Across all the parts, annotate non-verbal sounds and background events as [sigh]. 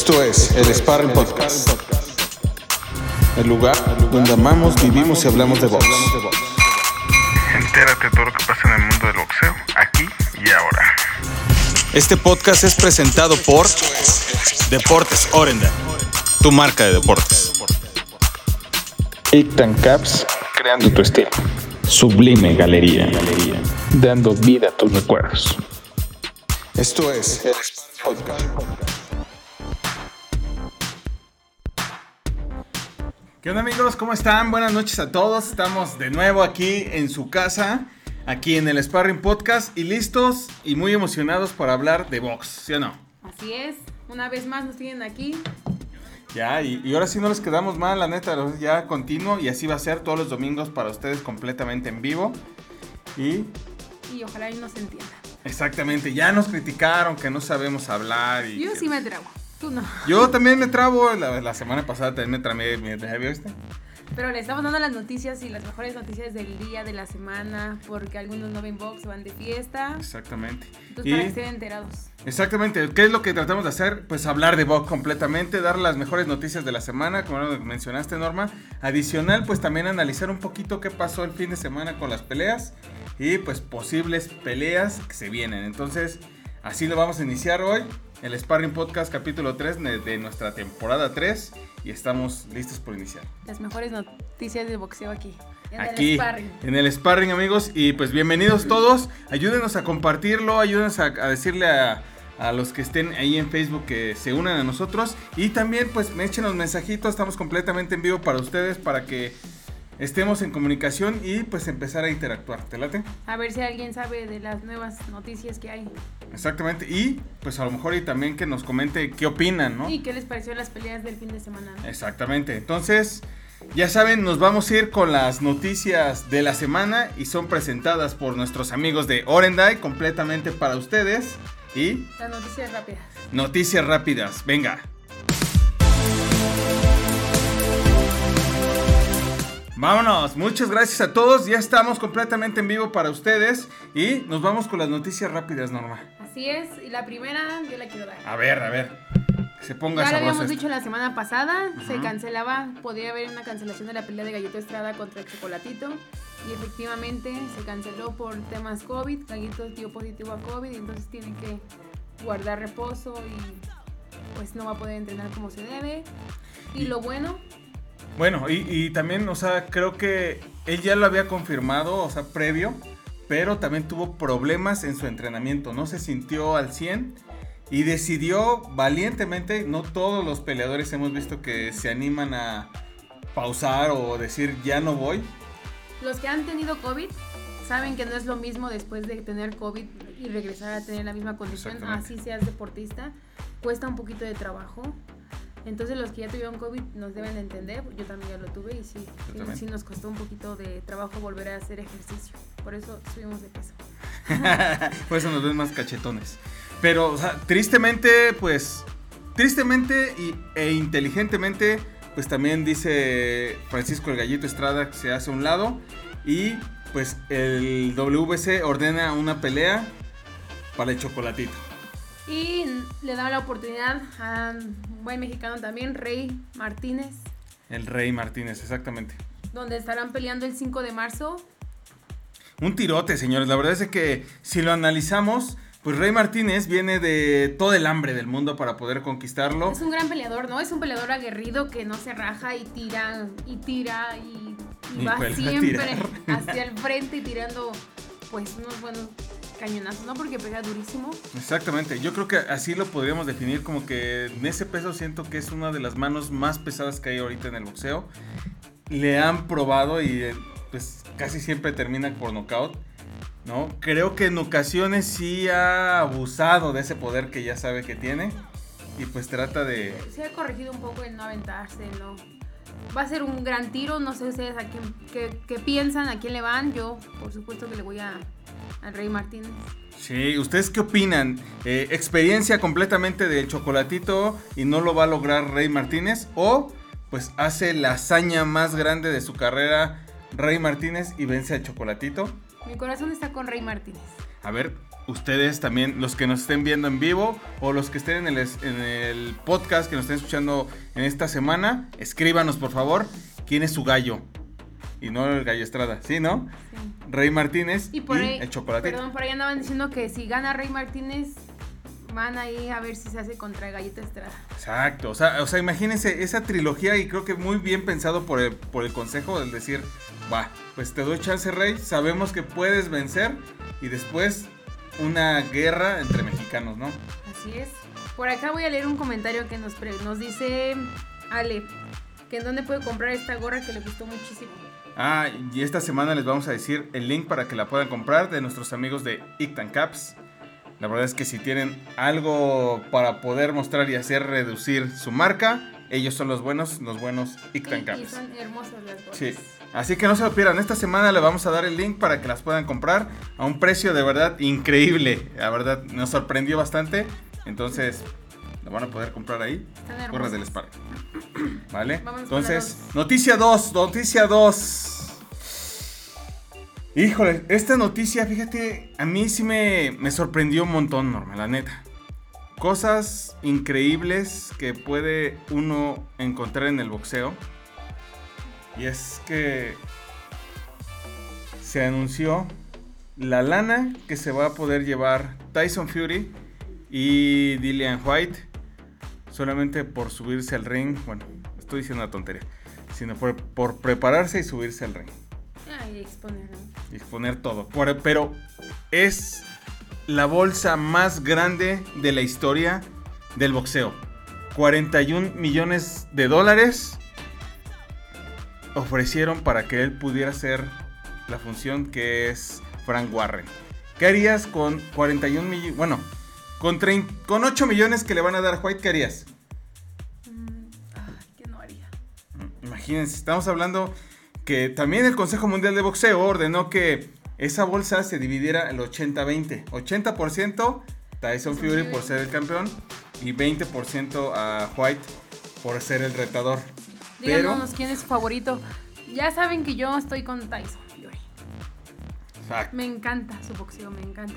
Esto es el Sparring Podcast. El lugar donde amamos, vivimos y hablamos de box. Entérate de todo lo que pasa en el mundo del boxeo, aquí y ahora. Este podcast es presentado por Deportes Orenda, tu marca de deportes. Ictan Caps, creando tu estilo. Sublime Galería, dando vida a tus recuerdos. Esto es el Sparring Podcast. ¿Qué onda amigos? ¿Cómo están? Buenas noches a todos. Estamos de nuevo aquí en su casa, aquí en el Sparring Podcast y listos y muy emocionados para hablar de box, ¿sí o no? Así es, una vez más nos tienen aquí. Ya, y, y ahora sí no les quedamos mal, la neta, ya continuo y así va a ser todos los domingos para ustedes completamente en vivo. Y Y ojalá y nos entiendan. exactamente, ya nos criticaron que no sabemos hablar. Y Yo sí me trago, tú no. Yo también me trabo, la, la semana pasada también me tramé mi ¿viste? Pero le estamos dando las noticias y las mejores noticias del día, de la semana, porque algunos no ven box, van de fiesta. Exactamente. Entonces, para que estén enterados. Exactamente, ¿qué es lo que tratamos de hacer? Pues hablar de Box completamente, dar las mejores noticias de la semana, como mencionaste Norma. Adicional, pues también analizar un poquito qué pasó el fin de semana con las peleas y pues posibles peleas que se vienen. Entonces, así lo vamos a iniciar hoy, el Sparring Podcast capítulo 3 de, nuestra temporada 3 y estamos listos por iniciar. Las mejores noticias de boxeo aquí. En Aquí el sparring. en el sparring amigos y pues bienvenidos todos ayúdenos a compartirlo ayúdenos a, a decirle a, a los que estén ahí en Facebook que se unan a nosotros y también pues me echen los mensajitos estamos completamente en vivo para ustedes para que estemos en comunicación y pues empezar a interactuar ¿te late? A ver si alguien sabe de las nuevas noticias que hay. exactamente y pues a lo mejor y también que nos comente qué opinan ¿no? Y qué les pareció las peleas del fin de semana. ¿no? Exactamente. Entonces, ya saben, nos vamos a ir con las noticias de la semana y son presentadas por nuestros amigos de Orendai completamente para ustedes. Y Las noticias rápidas. noticias rápidas, venga. Vámonos, muchas gracias a todos, ya estamos completamente en vivo para ustedes y nos vamos con las noticias rápidas, Norma. Así es, y la primera yo la quiero dar. A ver, a ver, que se ponga Ya lo habíamos dicho la semana pasada, se cancelaba, podría haber una cancelación de la pelea de Gallito Estrada contra el Chocolatito. Y efectivamente se canceló por temas COVID. Gallito dio positivo a COVID y entonces tiene que guardar reposo y pues no va a poder entrenar como se debe. Y Y- lo bueno, Bueno, y, y también, o sea, creo que él ya lo había confirmado, o sea, previo, pero también tuvo problemas en su entrenamiento, no se sintió al 100 y decidió valientemente, no todos los peleadores hemos visto que se animan a pausar o decir ya no voy. los que han tenido COVID saben que no es lo mismo después de tener COVID y regresar a tener la misma condición, así seas deportista, cuesta un poquito de trabajo. Entonces los que ya tuvieron COVID nos deben de entender, yo también ya lo tuve y sí, sí, nos costó un poquito de trabajo volver a hacer ejercicio. Por eso subimos de peso. [laughs] Por eso nos ven más cachetones. Pero, o sea, tristemente, pues, tristemente y, e inteligentemente, pues también dice Francisco el Gallito Estrada que se hace a un lado. Y pues el WBC ordena una pelea para el chocolatito. Y le da la oportunidad a un buen mexicano también, Rey Martínez, El Rey Martínez, exactamente. donde estarán peleando el 5 de marzo. Un tirote, señores. La verdad es que si lo analizamos, pues Rey Martínez viene de todo el hambre del mundo para poder conquistarlo. Es un gran peleador, ¿no? Es un peleador aguerrido que no se raja y tira y tira y, y Y va siempre hacia el frente y tirando pues unos buenos cañonazos, ¿no? Porque pega durísimo. Exactamente, yo creo que así lo podríamos definir como que en ese peso siento que es una de las manos más pesadas que hay ahorita en el boxeo. Le han probado y eh, pues casi siempre termina por nocaut, ¿no? Creo que en ocasiones sí ha abusado de ese poder que ya sabe que tiene y pues trata de... Se ha corregido un poco en no aventarse, ¿no? Va a ser un gran tiro, no sé ustedes a quién, qué, qué piensan, a quién le van. Yo, por supuesto que le voy a, al Rey Martínez. Sí, ¿ustedes qué opinan? Eh, ¿Experiencia completamente del chocolatito y no lo va a lograr Rey Martínez? ¿O pues hace la hazaña más grande de su carrera Rey Martínez y vence al chocolatito? Mi corazón está con Rey Martínez. A ver, ustedes también, los que nos estén viendo en vivo o los que estén en el, en el podcast que nos estén escuchando en esta semana, escríbanos por favor quién es su gallo. Y no el gallo Estrada, ¿sí, no? Sí. Rey Martínez Y por ahí, el chocolatito. perdón, por ahí andaban diciendo que si gana Rey Martínez, van ahí a ver si se hace contra Gallito Estrada. Exacto, o sea, o sea, imagínense esa trilogía y creo que muy bien pensado por el, por el consejo del decir, va, pues te doy chance Rey, sabemos que puedes vencer y después una guerra entre mexicanos, ¿no? Así es. Por acá voy a leer un comentario que nos, pre- nos dice Ale, que en dónde puede comprar esta gorra que le gustó muchísimo. Ah, y esta semana les vamos a decir el link para que la puedan comprar de nuestros amigos de Ictan Caps. La verdad es que si tienen algo para poder mostrar y hacer reducir su marca, ellos son los buenos, los buenos Ictan Y, y Caps. son hermosas las gorras. Sí. Así que no se lo pierdan. Esta semana le vamos a dar el link para que las puedan comprar a un precio de verdad increíble. La verdad nos sorprendió bastante. Entonces, lo van a poder comprar ahí. Gorras del Spark. ¿Vale? Vamos Entonces, dos. noticia 2. Noticia 2. Híjole, esta noticia, fíjate, a mí sí me, me sorprendió un montón, Norma, la neta. Cosas increíbles que puede uno encontrar en el boxeo. Y es que se anunció la lana que se va a poder llevar Tyson Fury y Dillian White solamente por subirse al ring. Bueno, estoy diciendo una tontería, sino por, por prepararse y subirse al ring Ay, exponer, ¿no? y exponer todo. Por- pero es la bolsa más grande de la historia del boxeo. 41 millones de dólares ofrecieron para que él pudiera hacer la función que es Frank Warren. ¿Qué harías con 41 millones? Bueno, con, con 8 millones que le van a dar a White, ¿qué harías? Mm, ay, ¿qué no haría? Imagínense, estamos hablando que también el Consejo Mundial de Boxeo ordenó que esa bolsa se dividiera el 80-20. 80% Tyson Fury por ser el campeón y 20% a White por ser el retador. Pero, Díganos quién es su favorito. Ya saben que yo estoy con Tyson Fury. Exacto. Me encanta su boxeo, me encanta.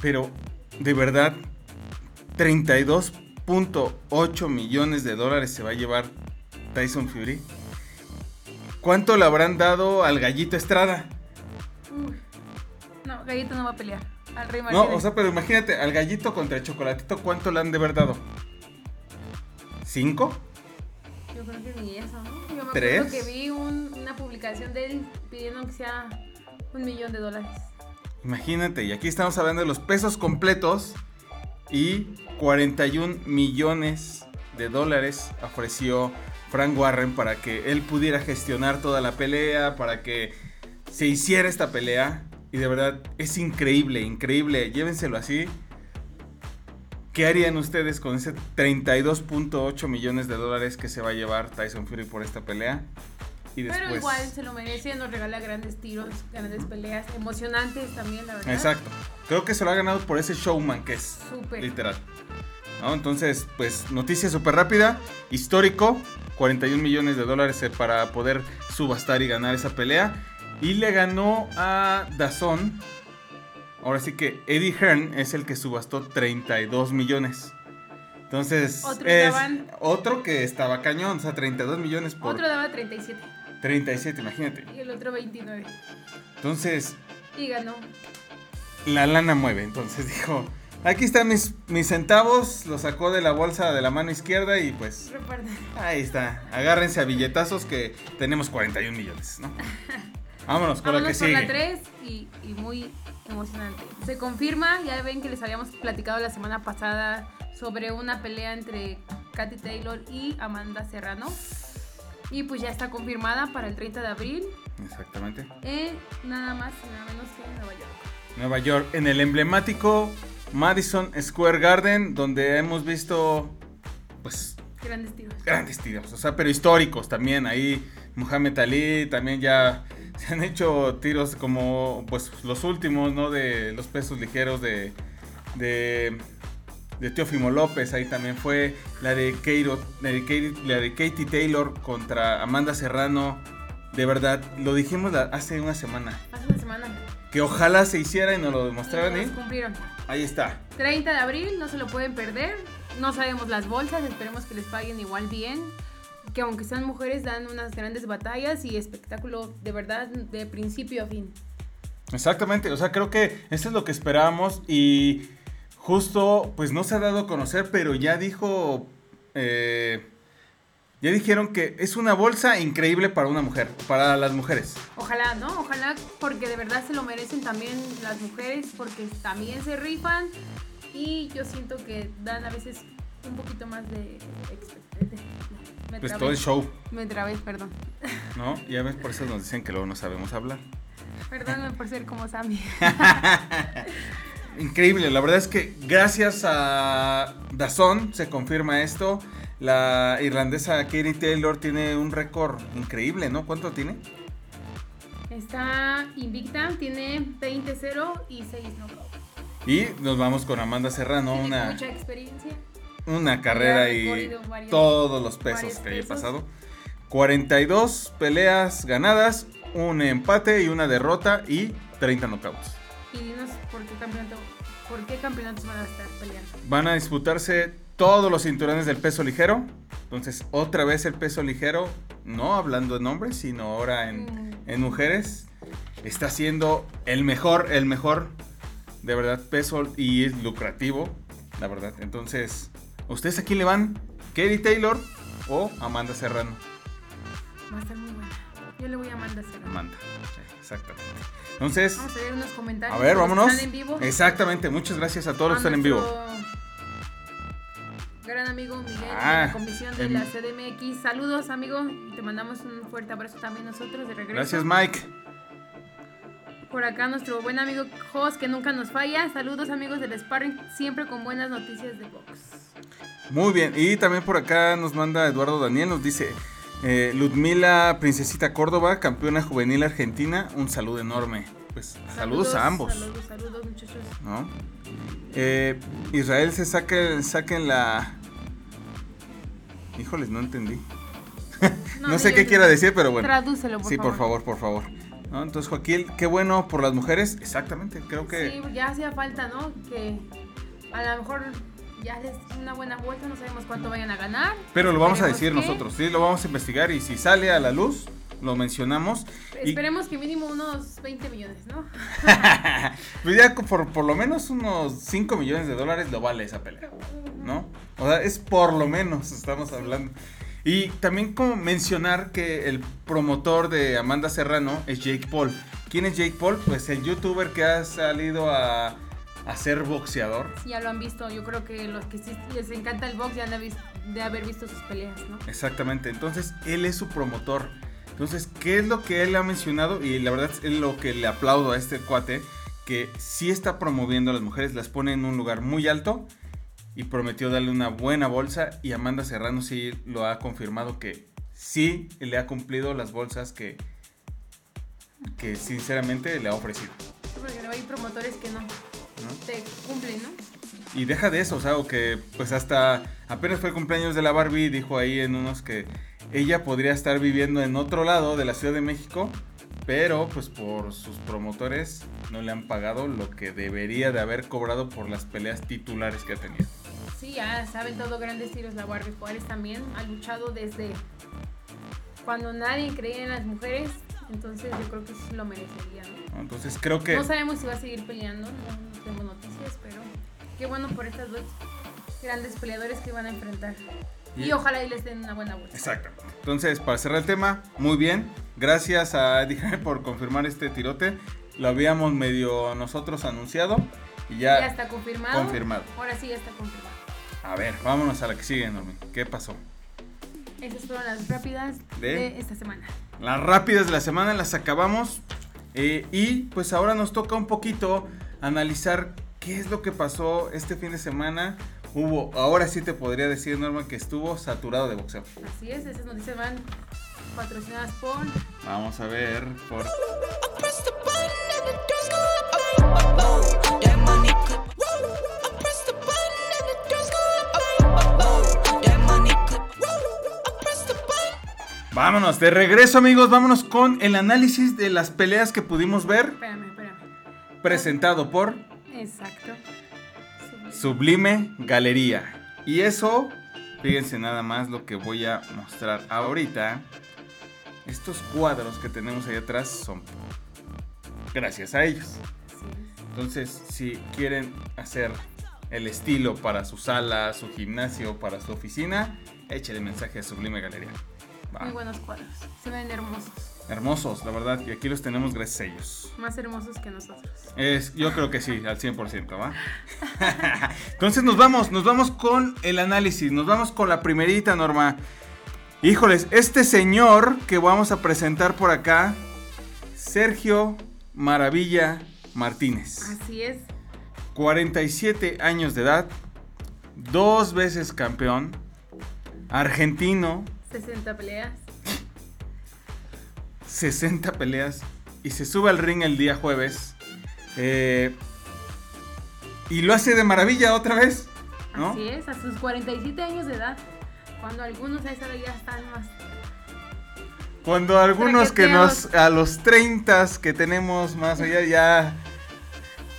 pero de verdad, 32.8 millones de dólares se va a llevar Tyson Fury. ¿Cuánto le habrán dado al gallito Estrada? Uy. No, Gallito no va a pelear. Al Rey No, o sea, pero imagínate, al gallito contra el chocolatito, ¿cuánto le han de haber dado? ¿Cinco? Yo creo que ni eso, ¿no? Yo me ¿Tres? acuerdo que vi un- una publicación de él pidiendo que sea un millón de dólares. Imagínate, y aquí estamos hablando de los pesos completos y 41 millones de dólares ofreció Frank Warren para que él pudiera gestionar toda la pelea, para que se hiciera esta pelea. Y de verdad es increíble, increíble. Llévenselo así. ¿Qué harían ustedes con ese 32.8 millones de dólares que se va a llevar Tyson Fury por esta pelea? Y después... Pero igual se lo merece, nos regala grandes tiros, grandes peleas, emocionantes también, la verdad. Exacto. Creo que se lo ha ganado por ese showman que es. Súper. Literal. ¿No? Entonces, pues noticia súper rápida, histórico, 41 millones de dólares eh, para poder subastar y ganar esa pelea. Y le ganó a Dazón. Ahora sí que Eddie Hearn es el que subastó 32 millones. Entonces, Otros es daban- otro que estaba cañón, o sea, 32 millones por Otro daba 37 37, imagínate. y el otro 29. Entonces, Y ganó. la lana mueve. Entonces dijo, aquí están mis, mis centavos, lo sacó de la bolsa de la mano izquierda y pues Reparten. ahí está. Agárrense a billetazos que tenemos 41 millones, ¿no? [laughs] Vámonos con la que la sigue. 3 y, y muy emocionante. Se confirma, ya ven que les habíamos platicado la semana pasada sobre una pelea entre Katy Taylor y Amanda Serrano. Y pues ya está confirmada para el 30 de abril Exactamente. en nada más y nada menos que en Nueva York. Nueva York, en el emblemático Madison Square Garden, donde hemos visto, pues, Grandes tiros. grandes tiros, o sea, pero históricos también. Ahí Muhammad Ali también ya [laughs] se han hecho tiros como pues los últimos, ¿no? De los pesos ligeros de de, de Teófimo López, ahí también fue la de Keiro, la de, Katie, la de Katie Taylor contra Amanda Serrano. De verdad, lo dijimos la- hace una semana. Hace una semana. que ojalá se hiciera y nos lo demostraran. Y ¿eh? nos cumplieron. Ahí está. 30 de abril, no se lo pueden perder. No sabemos las bolsas, esperemos que les paguen igual bien. Que aunque sean mujeres, dan unas grandes batallas y espectáculo de verdad de principio a fin. Exactamente, o sea, creo que esto es lo que esperábamos y justo, pues no se ha dado a conocer, pero ya dijo, eh, ya dijeron que es una bolsa increíble para una mujer, para las mujeres. Ojalá, ¿no? Ojalá porque de verdad se lo merecen también las mujeres, porque también se rifan y yo siento que dan a veces un poquito más de... expe- de- me Pues todo el show, Me trabé, perdón. ¿no? Ya ves, por eso nos dicen que luego no sabemos hablar. Perdóname por ser como Sammy. [laughs] Increíble, la verdad es que gracias a Dazón se confirma esto. La irlandesa Katie Taylor tiene un récord increíble, ¿no? ¿Cuánto tiene? Está invicta, tiene 20-0 y 6 knockouts. Y nos vamos con Amanda Serrano, Tiene una, mucha experiencia. Una carrera y varios- todos los pesos que haya pasado. 42 peleas ganadas, un empate y una derrota y 30 knockouts. Y dinos por qué campeonato, por qué campeonatos van a estar peleando. Van a disputarse todos los cinturones del peso ligero. Entonces, otra vez el peso ligero, no hablando en hombres, sino ahora en, Mm. en mujeres, está siendo el mejor, el mejor, de verdad, peso y es lucrativo, la verdad. Entonces, ¿ustedes a quién le van? ¿Katie Taylor o Amanda Serrano? Va a estar muy buena. Yo le voy a mandar Amanda, exactamente. Entonces, Vamos a ver unos comentarios. a ver, vámonos. Están en vivo. Exactamente, muchas gracias a todos los que están en vivo. Gran amigo Miguel Ah, de la comisión de em- la CDMX. Saludos, amigo. Te mandamos un fuerte abrazo también nosotros de regreso. Gracias, Mike. Por acá nuestro buen amigo Jos, que nunca nos falla. Saludos, amigos del Sparring, siempre con buenas noticias de box. Muy bien, y también por acá nos manda Eduardo Daniel, nos dice eh, Ludmila Princesita Córdoba, campeona juvenil argentina, un saludo enorme. Pues saludos, a ambos, Saludos, saludos, muchachos. ¿no? Eh, Israel se saque, saquen la... Híjoles, no entendí. [laughs] No, sé qué quiera decir, pero bueno. Tradúcelo, por sí, favor. por favor, por favor. ¿No? Entonces, Joaquín, qué bueno por las mujeres. Exactamente, creo que... Sí, ya hacía falta, ¿no? Que a lo mejor ya les una buena vuelta, no sabemos cuánto vayan a ganar. Pero lo vamos a decir nosotros, sí, lo vamos a investigar y si sale a la luz, lo mencionamos. Y- Esperemos que mínimo unos 20 millones, ¿no? [laughs] Pues ya por, por lo menos unos 5 millones de dólares lo vale esa pelea, ¿no? O sea, es por lo menos, estamos hablando. Y también como mencionar que el promotor de Amanda Serrano es Jake Paul. ¿Quién es Jake Paul? Pues el youtuber que ha salido a, a ser boxeador. Ya lo han visto, yo creo que los que sí les encanta el box ya han de, de haber visto sus peleas, ¿no? Exactamente, entonces él es su promotor. Entonces, ¿qué es lo que él ha mencionado? Y la verdad es lo que le aplaudo a este cuate, que sí está promoviendo a las mujeres, las pone en un lugar muy alto y prometió darle una buena bolsa y Amanda Serrano sí lo ha confirmado que sí le ha cumplido las bolsas que, que sinceramente le ha ofrecido. Porque hay promotores que no ¿no? te cumplen, ¿no? Y deja de eso, o sea, o que pues hasta apenas fue el cumpleaños de la Barbie, dijo ahí en unos que ella podría estar viviendo en otro lado de la Ciudad de México, pero pues por sus promotores no le han pagado lo que debería de haber cobrado por las peleas titulares que ha tenido. Sí, ya saben todo grandes tiros la Barbie Juárez también ha luchado desde cuando nadie creía en las mujeres, entonces yo creo que sí lo merecería, ¿no? ¿no? Entonces creo que No sabemos si va a seguir peleando, no, tengo noticias, pero qué bueno por estas dos grandes peleadores que van a enfrentar. Y, Y- ojalá y les den una buena vuelta. Exactamente. Entonces, para cerrar el tema, muy bien. Gracias a Eddie Hearn por confirmar este tirote. Lo habíamos medio nosotros anunciado y ya, Ya está confirmado. confirmado. Ahora sí ya está confirmado. A ver, vámonos a la que sigue, Normi. ¿Qué pasó? Esas fueron las rápidas ¿De? de esta semana. Las rápidas de la semana las acabamos. eh, y pues ahora nos toca un poquito analizar qué es lo que pasó este fin de semana. Hubo, ahora sí te podría decir, Norma, que estuvo saturado de boxeo. Así es, esas noticias van patrocinadas por Vamos a ver por... Vámonos, de regreso amigos, vámonos con el análisis de las peleas que pudimos ver. Espérame, espérame. presentado por Exacto. Sublime Galería. Y eso, fíjense nada más lo que voy a mostrar ahorita. Estos cuadros que tenemos ahí atrás son gracias a ellos. Entonces, si quieren hacer el estilo para su sala, su gimnasio, para su oficina, échale mensaje a Sublime Galería. Va. Muy buenos cuadros. Se ven hermosos. Hermosos, la verdad, y aquí los tenemos gracias a ellos. Más hermosos que nosotros. Es, yo creo que sí, al 100%, ¿va? [laughs] Entonces nos vamos, nos vamos con el análisis, nos vamos con la primerita, Norma. Híjoles, este señor que vamos a presentar por acá, Sergio Maravilla Martínez. Así es. 47 años de edad, dos veces campeón, argentino, 60 peleas. 60 peleas y se sube al ring el día jueves. eh, y lo hace de maravilla otra vez. ¿no? Así es, a sus 47 años de edad. Cuando algunos a esa edad ya están más. Cuando algunos que nos a los 30 que tenemos más allá ya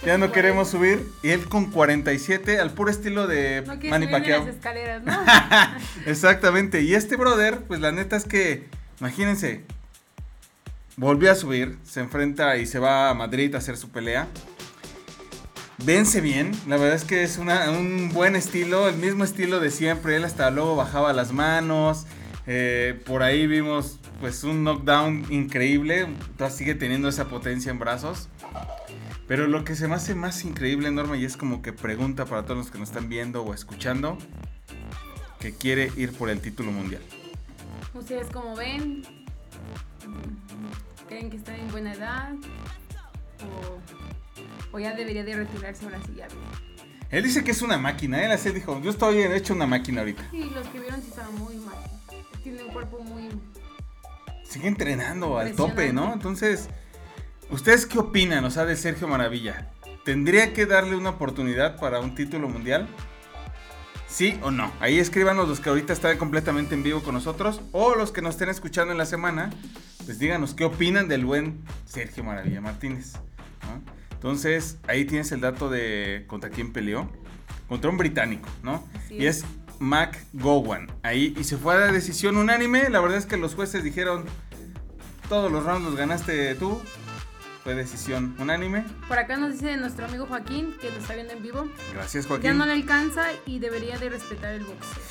ya no queremos subir y él con 47 al puro estilo de No Manny Pacquiao. las escaleras, ¿no? [laughs] Exactamente. Y este brother, pues la neta es que, imagínense, volvió a subir, se enfrenta y se va a Madrid a hacer su pelea. Vence bien, la verdad es que es una- un buen estilo, el mismo estilo de siempre. Él hasta luego bajaba las manos. eh, por ahí vimos pues un knockdown increíble. Todavía sigue teniendo esa potencia en brazos. Pero lo que se me hace más increíble, Norma, y es como que pregunta para todos los que nos están viendo o escuchando, que quiere ir por el título mundial. Ustedes como ven, creen que está en buena edad o, o ya debería de retirarse ahora sí ya. Él dice que es una máquina, él así dijo, yo estoy hecho una máquina ahorita. Sí, los que vieron sí estaban muy mal. Tiene un cuerpo muy... Sigue entrenando al tope, ¿no? Entonces, ¿ustedes qué opinan, o sea, de Sergio Maravilla? ¿Tendría que darle una oportunidad para un título mundial? ¿Sí o no? Ahí escríbanos los que ahorita están completamente en vivo con nosotros o los que nos estén escuchando en la semana, pues díganos qué opinan del buen Sergio Maravilla Martínez. ¿no? Entonces, ahí tienes el dato de contra quién peleó. Contra un británico, ¿no? Así y es Mac Gowan. Ahí, y se fue a la decisión unánime. La verdad es que los jueces dijeron, todos los rounds los ganaste tú. Fue decisión unánime. Por acá nos dice nuestro amigo Joaquín, que lo está viendo en vivo, Gracias, ya Joaquín. no le alcanza y debería de respetar el boxeo.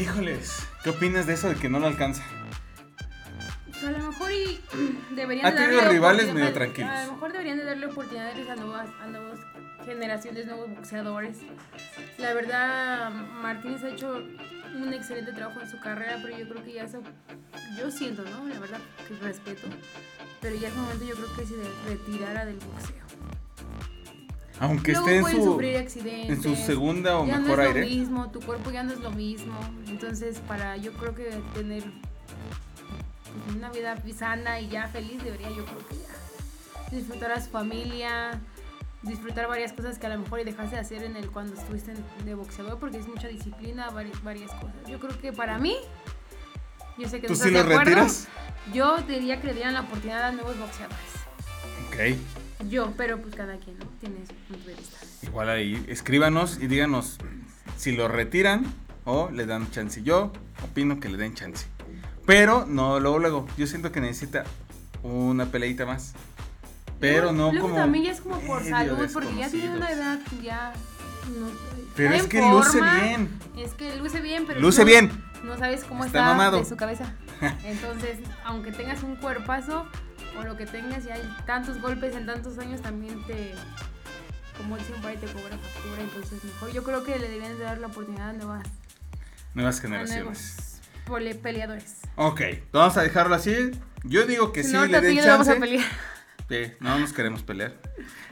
Híjoles, ¿qué opinas de eso de que no lo alcanza? A lo mejor y [clears throat] deberían Ha de darle tenido rivales medio tranquilos. A lo mejor deberían de darle oportunidades a nuevas, a nuevas generaciones, nuevos boxeadores. La verdad, Martínez ha hecho un excelente trabajo en su carrera, pero yo creo que ya eso, yo siento, ¿no? La verdad, que respeto. Pero ya es momento, yo creo que se retirara del boxeo. Aunque Luego esté en su, en su segunda o ya mejor no es aire. lo mismo, tu cuerpo ya no es lo mismo. Entonces, para yo creo que tener pues, una vida sana y ya feliz, debería yo creo que ya disfrutar a su familia, disfrutar varias cosas que a lo mejor dejaste de hacer en el cuando estuviste de boxeador, porque es mucha disciplina, varias, varias cosas. Yo creo que para mí, yo sé que ¿Tú no sí lo acuerdo, retiras? yo diría que le dieran la oportunidad a nuevos boxeadores. Ok. Yo, pero pues cada quien ¿no? tiene su punto de vista. Igual ahí, escríbanos y díganos si lo retiran o le dan chance. Yo opino que le den chance. Pero no luego, luego. Yo siento que necesita una peleita más. Pero Luego- no luego como. también ya es como por salud, porque ya tiene una edad, ya. No, Pero es que luce forma, bien. Es que luce bien, pero. Luce no- bien. No sabes cómo Está está, de su cabeza. [laughs] Entonces, aunque tengas un cuerpazo o lo que tengas, ya hay tantos golpes en tantos años también te. Como dicen por ahí, te cobra factura. Entonces, mejor yo creo que le deberían de dar la oportunidad a nuevas. Nuevas A generaciones. nuevos pole- peleadores. Ok, vamos a dejarlo así. Yo digo que Si sí no, le y den yo vamos a chance. pelear. Sí, no nos queremos pelear.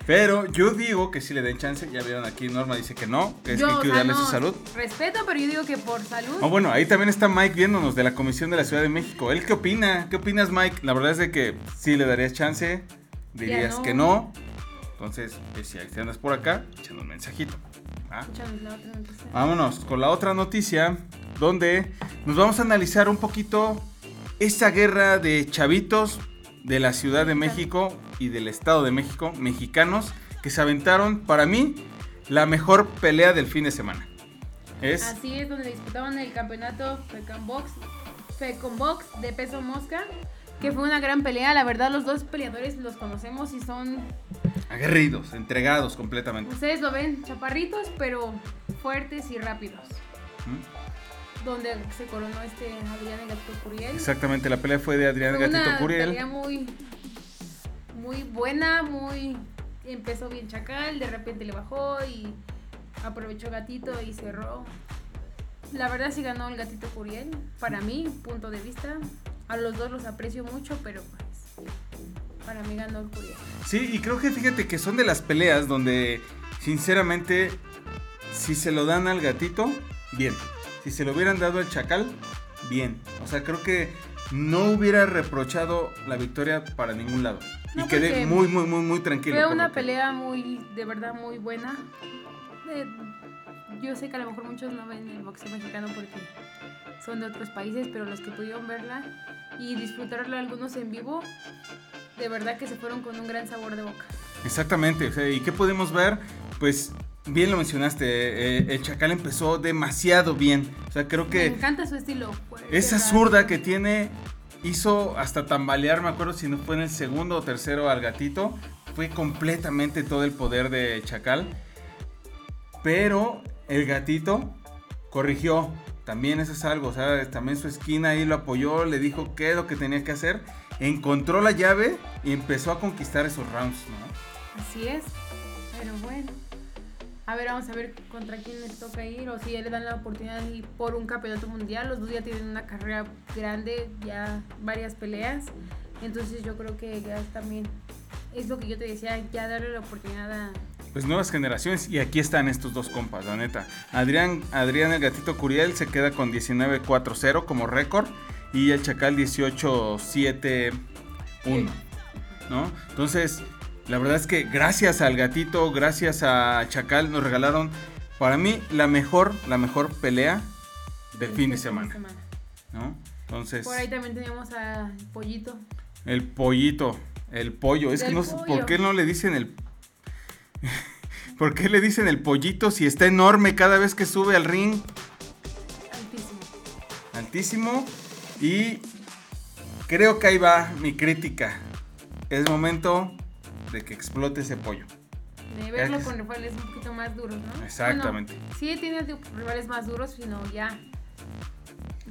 Pero yo digo que sí le den chance. Ya vieron aquí, Norma dice que no, que es Yo, que hay o que sea, darle no, su salud. Respeto, pero yo digo que por salud. Oh, bueno, ahí también está Mike viéndonos de la Comisión de la Ciudad de México. ¿Él qué opina? ¿Qué opinas, Mike? La verdad es de que sí le darías chance. Dirías no. que no. Entonces, pues, si andas por acá, echando un mensajito. ¿ah? Escúchanos la otra noticia. Vámonos con la otra noticia, donde nos vamos a analizar un poquito esa guerra de chavitos de la Ciudad de México y del Estado de México, mexicanos, que se aventaron, para mí, la mejor pelea del fin de semana. Es Así es, donde disputaban el campeonato Fecon Box, Fecon Box de peso mosca, que fue una gran pelea. La verdad, los dos peleadores los conocemos y son, aguerridos, entregados completamente. ustedes lo ven, chaparritos, pero fuertes y rápidos. ¿Mm? Donde se coronó este Adrián Gatito Curiel. Exactamente, la pelea fue de Adrián Fue Gatito una Curiel. pelea muy, muy buena, muy... Empezó bien Chacal, de repente le bajó y aprovechó Gatito y cerró. La verdad sí ganó el Gatito Curiel, para mí, punto de vista. A los dos los aprecio mucho, pero pues, para mí ganó el Curiel. Sí, y creo que fíjate que son de las peleas donde, sinceramente, si se lo dan al gatito, bien. Si se lo hubieran dado al chacal, bien. O sea, creo que no hubiera reprochado la victoria para ningún lado. No, y quedé muy, muy, muy, muy tranquilo. Fue una pelea muy, de verdad, muy buena. Eh, yo sé que a lo mejor muchos no ven el boxeo mexicano porque son de otros países, pero los que pudieron verla y disfrutarla algunos en vivo, de verdad que se fueron con un gran sabor de boca. Exactamente. o sea, ¿Y qué podemos ver? Pues, bien lo mencionaste, eh, el chacal empezó demasiado bien. O sea, creo Me que... encanta su estilo. Esa zurda que tiene hizo hasta tambalear, me acuerdo si no fue en el segundo o tercero al gatito. Fue completamente todo el poder de Chacal. Pero el gatito corrigió. También eso es algo, o sea, también su esquina ahí lo apoyó, le dijo qué es lo que tenía que hacer. Encontró la llave y empezó a conquistar esos rounds. Así es. Pero bueno. A ver, vamos a ver contra quién les toca ir o si ya le dan la oportunidad de ir por un campeonato mundial. Los dos ya tienen una carrera grande, ya varias peleas. Entonces yo creo que ya también es lo que yo te decía, ya darle la oportunidad a... Pues nuevas generaciones y aquí están estos dos compas, la neta. Adrián, Adrián el gatito Curiel se queda con 19-4-0 como récord y el Chacal 18-7-1, ¿no? Entonces, la verdad es que gracias al gatito, gracias a Chacal nos regalaron para mí la mejor, la mejor pelea del fin de semana, ¿no? Entonces, Por ahí también teníamos a Pollito. el pollito, el pollo, es que no sé pollo. por qué no le dicen el [laughs] ¿Por qué le dicen el pollito si está enorme cada vez que sube al ring? Altísimo. Altísimo. Y creo que ahí va mi crítica. Es momento de que explote ese pollo. De verlo Es- con rivales un poquito más duros, ¿no? Exactamente. Bueno, sí, tiene rivales más duros, sino ya.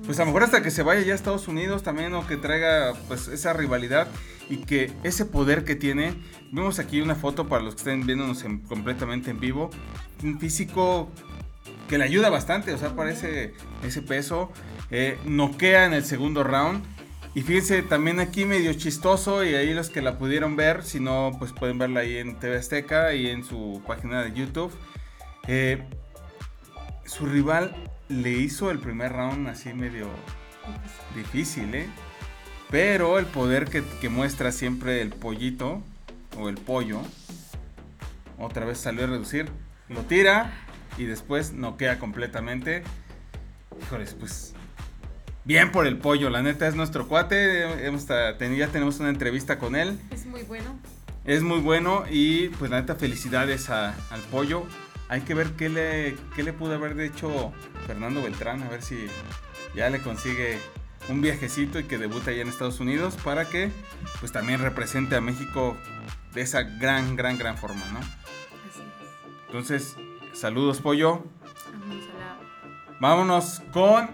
Pues a lo mejor hasta que se vaya ya a Estados Unidos también o que traiga pues esa rivalidad y que ese poder que tiene. Vemos aquí una foto para los que estén viéndonos en- completamente en vivo. Un físico que le ayuda bastante, o sea, parece ese peso. Eh, noquea en el segundo round. Y fíjense, también aquí medio chistoso y ahí los que la pudieron ver, si no, pues pueden verla ahí en TV Azteca y en su página de YouTube. Eh, su rival le hizo el primer round así medio difícil, ¿eh? Pero el poder que, que muestra siempre el pollito o el pollo, otra vez salió a reducir, lo tira y después noquea completamente. Híjoles, pues bien por el pollo, la neta es nuestro cuate, hemos ya tenemos una entrevista con él. Es muy bueno. Es muy bueno y pues la neta felicidades a- al pollo. Hay que ver qué le, qué le pudo haber hecho Fernando Beltrán, a ver si ya le consigue un viajecito y que debute allá en Estados Unidos para que pues también represente a México de esa gran, gran, gran forma, ¿no? Así es. Entonces, saludos pollo. Vámonos con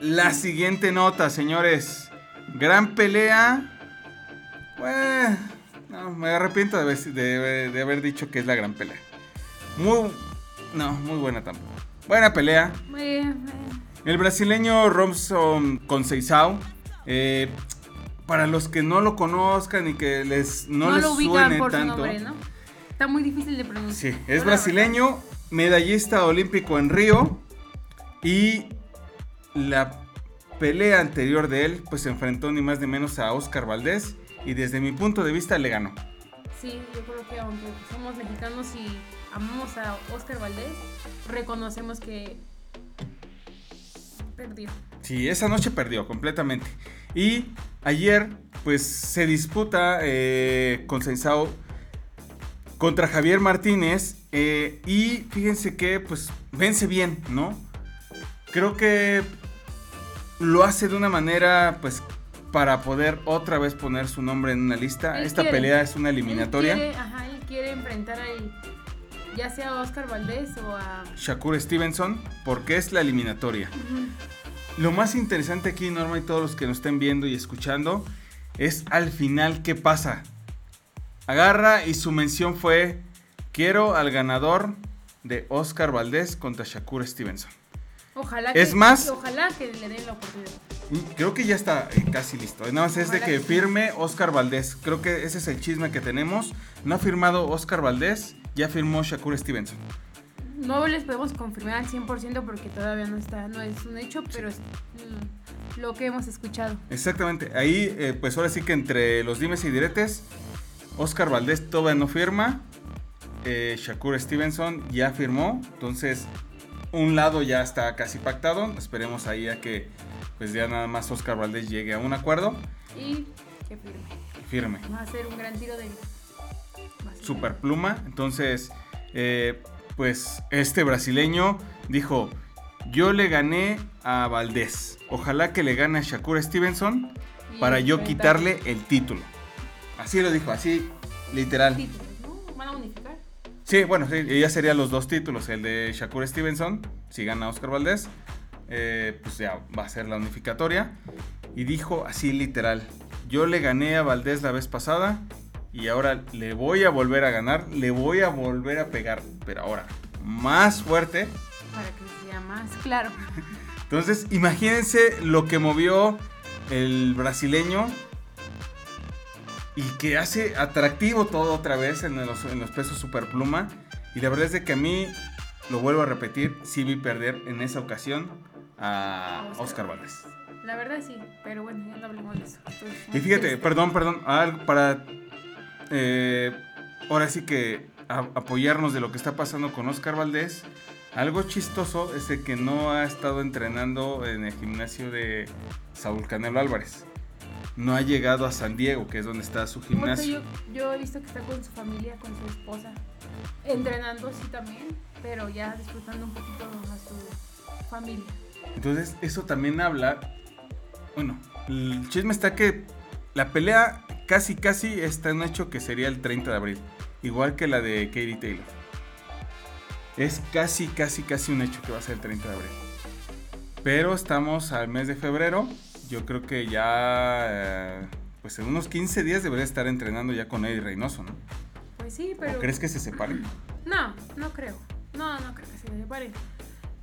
la siguiente nota, señores. Gran pelea. Bueno, no, me arrepiento de haber, de- de haber dicho que es la gran pelea. Muy, no, muy buena tampoco. Buena pelea. Eh, eh, El brasileño Robson Conceição. eh, para los que no lo conozcan y que les no, no, les lo ubican suene por tanto. su nombre, ¿no? Está muy difícil de pronunciar. Sí, es brasileño, medallista olímpico en Río y la pelea anterior de él pues se enfrentó ni más ni menos a Oscar Valdés y desde mi punto de vista le ganó. Sí, yo creo que aunque somos mexicanos y amamos a Oscar Valdés, reconocemos que perdió. Sí, esa noche perdió completamente. Y ayer pues se disputa eh, con Sensao contra Javier Martínez. eh, y fíjense que pues vence bien, ¿no? Creo que lo hace de una manera pues para poder otra vez poner su nombre en una lista. Él Esta quiere. pelea es una eliminatoria. Él quiere, ajá, él quiere enfrentar al, ya sea a Oscar Valdés o a... Shakur Stevenson, porque es la eliminatoria. Lo más interesante aquí, Norma, y todos los que nos estén viendo y escuchando, es al final qué pasa. Agarra y su mención fue, quiero al ganador de Oscar Valdés contra Shakur Stevenson. Ojalá Es que, más- Ojalá que le den la oportunidad. Creo que ya está eh, casi listo. Nada más es de que firme Oscar Valdés. Creo que ese es el chisme que tenemos. No ha firmado Oscar Valdés, ya firmó Shakur Stevenson. No les podemos confirmar al 100% porque todavía no está, no es un hecho, pero es mm, lo que hemos escuchado. Exactamente. Ahí, eh, pues ahora sí que entre los dimes y diretes, Oscar Valdés todavía no firma. eh, Shakur Stevenson ya firmó. Entonces, un lado ya está casi pactado. Esperemos ahí a que, pues ya nada más Oscar Valdés llegue a un acuerdo Y que firme. firme. Va a ser un gran tiro de Super pluma. Entonces, eh, pues este brasileño dijo: Yo le gané a Valdés. Ojalá que le gane a Shakur Stevenson y para yo quitarle el título. Así lo dijo, así literal. Sí, bueno, sí, ya serían los dos títulos, el de Shakur Stevenson, si gana Oscar Valdés, eh, pues ya va a ser la unificatoria. Y dijo así literal, yo le gané a Valdés la vez pasada y ahora le voy a volver a ganar, le voy a volver a pegar, pero ahora más fuerte. Para que sea más claro. [laughs] Entonces, imagínense lo que movió el brasileño y que hace atractivo todo otra vez en los, en los pesos superpluma. Y la verdad es de que a mí, lo vuelvo a repetir, sí vi perder en esa ocasión a Oscar Valdés. La verdad sí, pero bueno, ya no hablemos de eso. Es Y fíjate, triste. perdón, perdón, algo para eh, ahora sí que a- apoyarnos de lo que está pasando con Oscar Valdés. Algo chistoso es de que no ha estado entrenando en el gimnasio de Saúl Canelo Álvarez. No ha llegado a San Diego, que es donde está su gimnasio. yo, yo he visto que está con su familia, con su esposa, entrenando sí también, pero ya disfrutando un poquito a su familia. Entonces, eso también habla. Bueno, el chisme está que la pelea casi, casi está en hecho que sería el 30 de abril. Igual que la de Katie Taylor. Es casi, casi, casi un hecho que va a ser el 30 de abril. Pero estamos al mes de febrero. Yo creo que ya. eh, pues en unos 15 días debería estar entrenando ya con Eddie Reynoso, ¿no? Pues sí, ¿O pero... crees que se separen? [clears throat] No, no creo. No, no creo que se separen.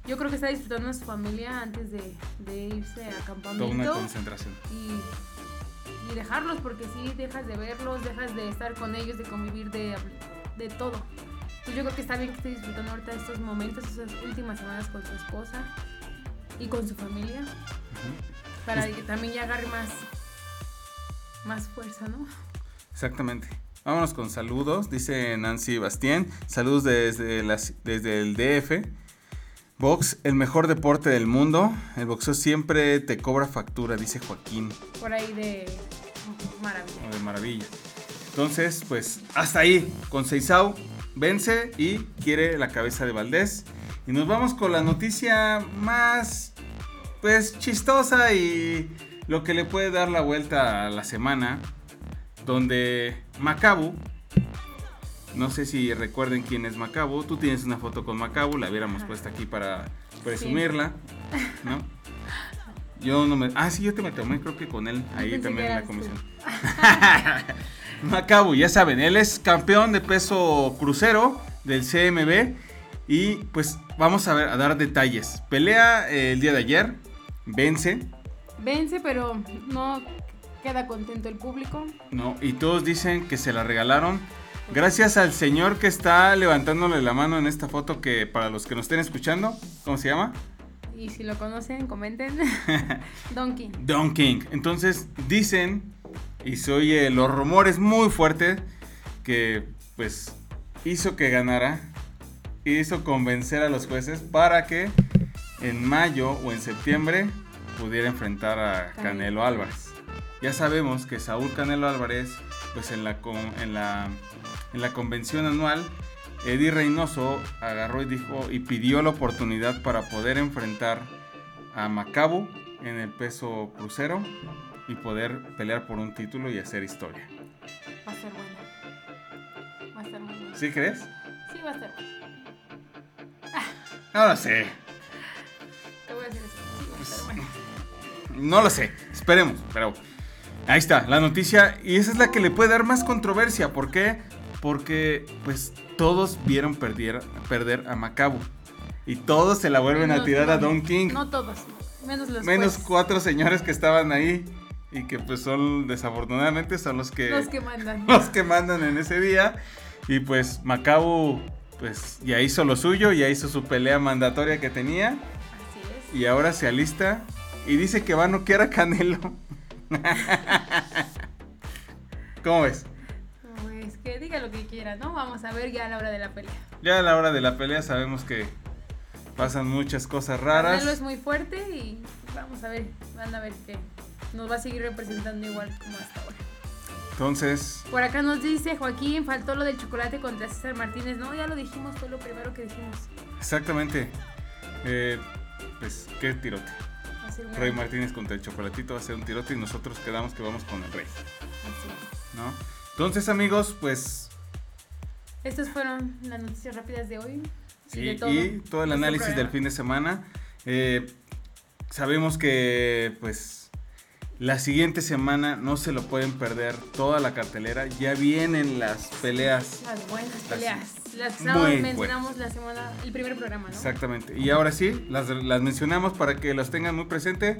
Yo creo que está disfrutando a su familia antes de, de irse a Toda una campamento concentración. y, y dejarlos, porque sí, dejas de verlos, dejas de estar con ellos, de convivir, de, de todo. Pues yo creo que está bien que esté disfrutando ahorita estos momentos, estas últimas semanas con su esposa y con su familia, para que también ya agarre más, más fuerza, ¿no? Exactamente. Vámonos con saludos, dice Nancy Bastien. Saludos desde, las, desde el DF. Box, el mejor deporte del mundo. El boxeo siempre te cobra factura, dice Joaquín. Por ahí de maravilla. De maravilla. Entonces, pues hasta ahí. Con Seisao vence y quiere la cabeza de Valdés. Y nos vamos con la noticia más, pues, chistosa y lo que le puede dar la vuelta a la semana. Donde Macabu, no sé si recuerden quién es Macabu. Tú tienes una foto con Macabu, la hubiéramos Ajá. puesto aquí para presumirla, ¿no? [laughs] Yo no me. Ah, sí, yo te me tomé, creo que con él, ahí pensé también en la comisión. [laughs] Macabu, ya saben, él es campeón de peso crucero del CMB. Y pues vamos a ver, a dar detalles. Pelea eh, el día de ayer, vence, Vence, pero no queda contento el público. ¿no? Y todos dicen que se la regalaron. Gracias al señor que está levantándole la mano en esta foto que para los que nos estén escuchando, ¿cómo se llama? Y si lo conocen, comenten. [laughs] Donkey. Don King. Entonces dicen, y se oye los rumores muy fuertes, que pues hizo que ganara, hizo convencer a los jueces para que en mayo o en septiembre pudiera enfrentar a Canelo. Álvarez. ya sabemos que Saúl Canelo Álvarez, pues en la, con- en la, en la convención anual, Eddie Reynoso agarró y dijo y pidió la oportunidad para poder enfrentar a Macabu en el peso crucero y poder pelear por un título y hacer historia. Va a ser bueno. Va a estar muy bueno. ¿Sí crees? Sí, va a estar bueno. No lo sé. Bueno. No lo sé, esperemos, pero ahí está, la noticia y esa es la que le puede dar más controversia, ¿por qué? Porque pues todos vieron perder, perder a Macabu y todos se la vuelven a tirar a Don King, No todos. Menos los menos jueces. cuatro señores que estaban ahí y que pues son desafortunadamente son los que Los que mandan. [laughs] los que mandan en ese día y pues Macabu pues ya hizo lo suyo, ya hizo su pelea mandatoria que tenía. Y ahora se alista y dice que va a noquear a Canelo. ¿Cómo ves? Pues que diga lo que quiera, ¿no? Vamos a ver ya a la hora de la pelea. Ya a la hora de la pelea sabemos que pasan muchas cosas raras. Canelo es muy fuerte y vamos a ver, van a ver que nos va a seguir representando igual como hasta ahora. Entonces, Por acá nos dice Joaquín, faltó lo del chocolate contra César Martínez. No, ya lo dijimos, fue lo primero que dijimos. exactamente. eh, pues, ¿qué tirote? Rey Martínez contra el Chocolatito va a ser un tirote y nosotros quedamos que vamos con el Rey, Así es. ¿no? Entonces, amigos, pues Estas fueron las noticias rápidas de hoy. Sí, de todo. y todo el Nuestro análisis del fin de semana. Eh, sabemos que pues la siguiente semana no se lo pueden perder toda la cartelera. Ya vienen las peleas. Las buenas Las- peleas. Las que muy mencionamos la semana, el primer programa, ¿no? Exactamente. Y ahora sí, las, las mencionamos para que las tengan muy presente.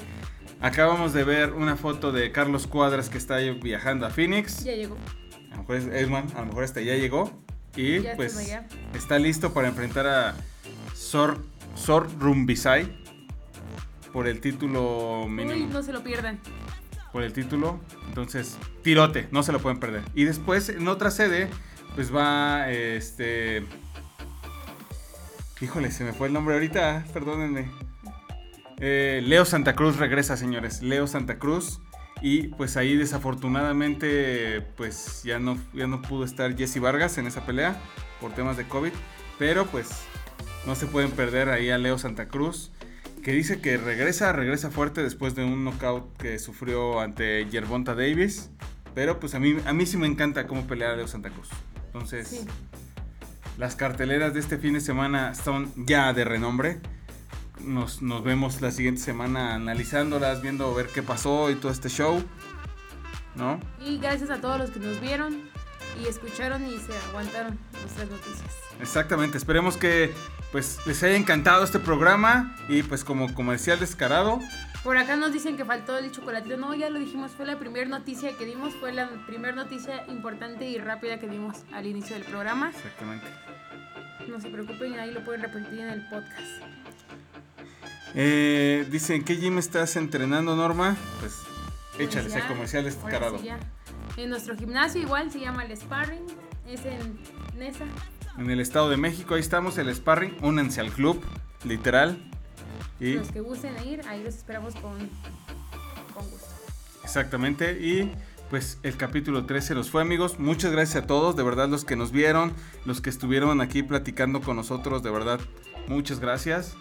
Acabamos de ver una foto de Carlos Cuadras que está viajando a Phoenix. Ya llegó. A lo mejor es Edman, a lo mejor hasta ya llegó. Y Ya pues allá. está listo para enfrentar a Sor, Sor Rumbisai por el título Uy, mínimo. no se lo pierdan. Por el título. Entonces, tirote, no se lo pueden perder. Y después, en otra sede, pues va este. Híjole, se me fue el nombre ahorita, perdónenme. Eh, Leo Santa Cruz regresa, señores. Leo Santa Cruz. Y pues ahí desafortunadamente pues ya no, ya no pudo estar Jesse Vargas en esa pelea por temas de COVID. Pero pues no se pueden perder ahí a Leo Santa Cruz. Que dice que regresa, regresa fuerte después de un knockout que sufrió ante Yerbonta Davis. Pero pues a mí, a mí sí me encanta cómo pelear a Leo Santa Cruz. Entonces, Sí. las carteleras de este fin de semana son ya de renombre. Nos, nos vemos la siguiente semana analizándolas, viendo ver qué pasó y todo este show. ¿No? Y gracias a todos los que nos vieron y escucharon y se aguantaron nuestras noticias. Exactamente, esperemos que pues les haya encantado este programa y pues como comercial descarado, Por acá nos dicen que faltó el chocolatito. No, ya lo dijimos, fue la primera noticia que dimos, fue la primera noticia importante y rápida que dimos al inicio del programa. exactamente. No se preocupen, ahí lo pueden repetir en el podcast. Eh, dicen, ¿qué gym estás entrenando, Norma? Pues Pues échales el comercial ahora descarado. sí. En nuestro gimnasio igual se llama el Sparring, es en Nesa. En el Estado de México, ahí estamos, el Sparring, únanse al club, literal. Y Los que gusten ir, ahí los esperamos con, con gusto. Exactamente, y pues el capítulo 13 los fue amigos. Muchas gracias a todos, de verdad los que nos vieron, los que estuvieron aquí platicando con nosotros, de verdad, muchas gracias.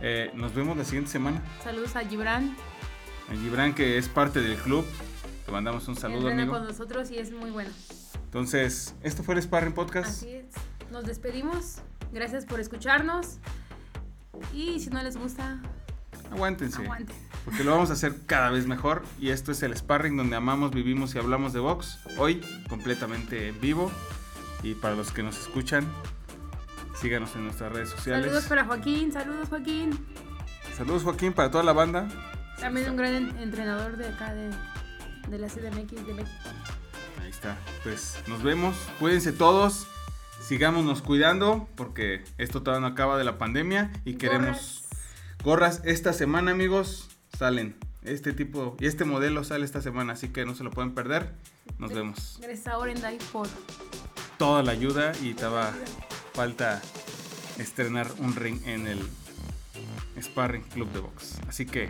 Eh, nos vemos la siguiente semana. Saludos a Gibran. A Gibran, que es parte del club, te mandamos un saludo, entrena amigo. con nosotros y es muy bueno. Entonces, esto fue el Sparring Podcast. Así es. Nos despedimos. Gracias por escucharnos. Y si no les gusta, Aguántense, aguanten. porque lo vamos a hacer cada vez mejor. Y esto es el Sparring, donde amamos, vivimos y hablamos de box. Hoy, completamente en vivo. Y para los que nos escuchan, síganos en nuestras redes sociales. Saludos para Joaquín. Saludos, Joaquín. Saludos Joaquín para toda la banda. También un gran en- entrenador de acá de, de la CDMX de México. Ahí está. Pues nos vemos. Cuídense todos. Sigámonos cuidando porque esto todavía no acaba de la pandemia y queremos gorras esta semana, amigos. Salen este tipo y este modelo sale esta semana, así que no se lo pueden perder. Nos vemos. Gracias a Orendai por Toda la ayuda y estaba falta estrenar un ring en el Sparring Club de Box. Así que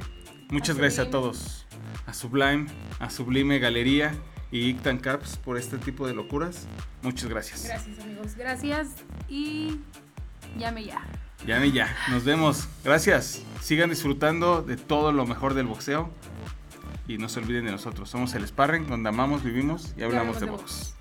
Muchas A gracias a todos. A Sublime, a Sublime Galería y Ictan Caps por este tipo de locuras. Muchas gracias. Gracias, amigos. Gracias. Y llame ya. Y ya. Nos vemos. Gracias. Sigan disfrutando de todo lo mejor del boxeo. Y no se olviden de nosotros. Somos el Sparring, donde amamos, vivimos y hablamos de box.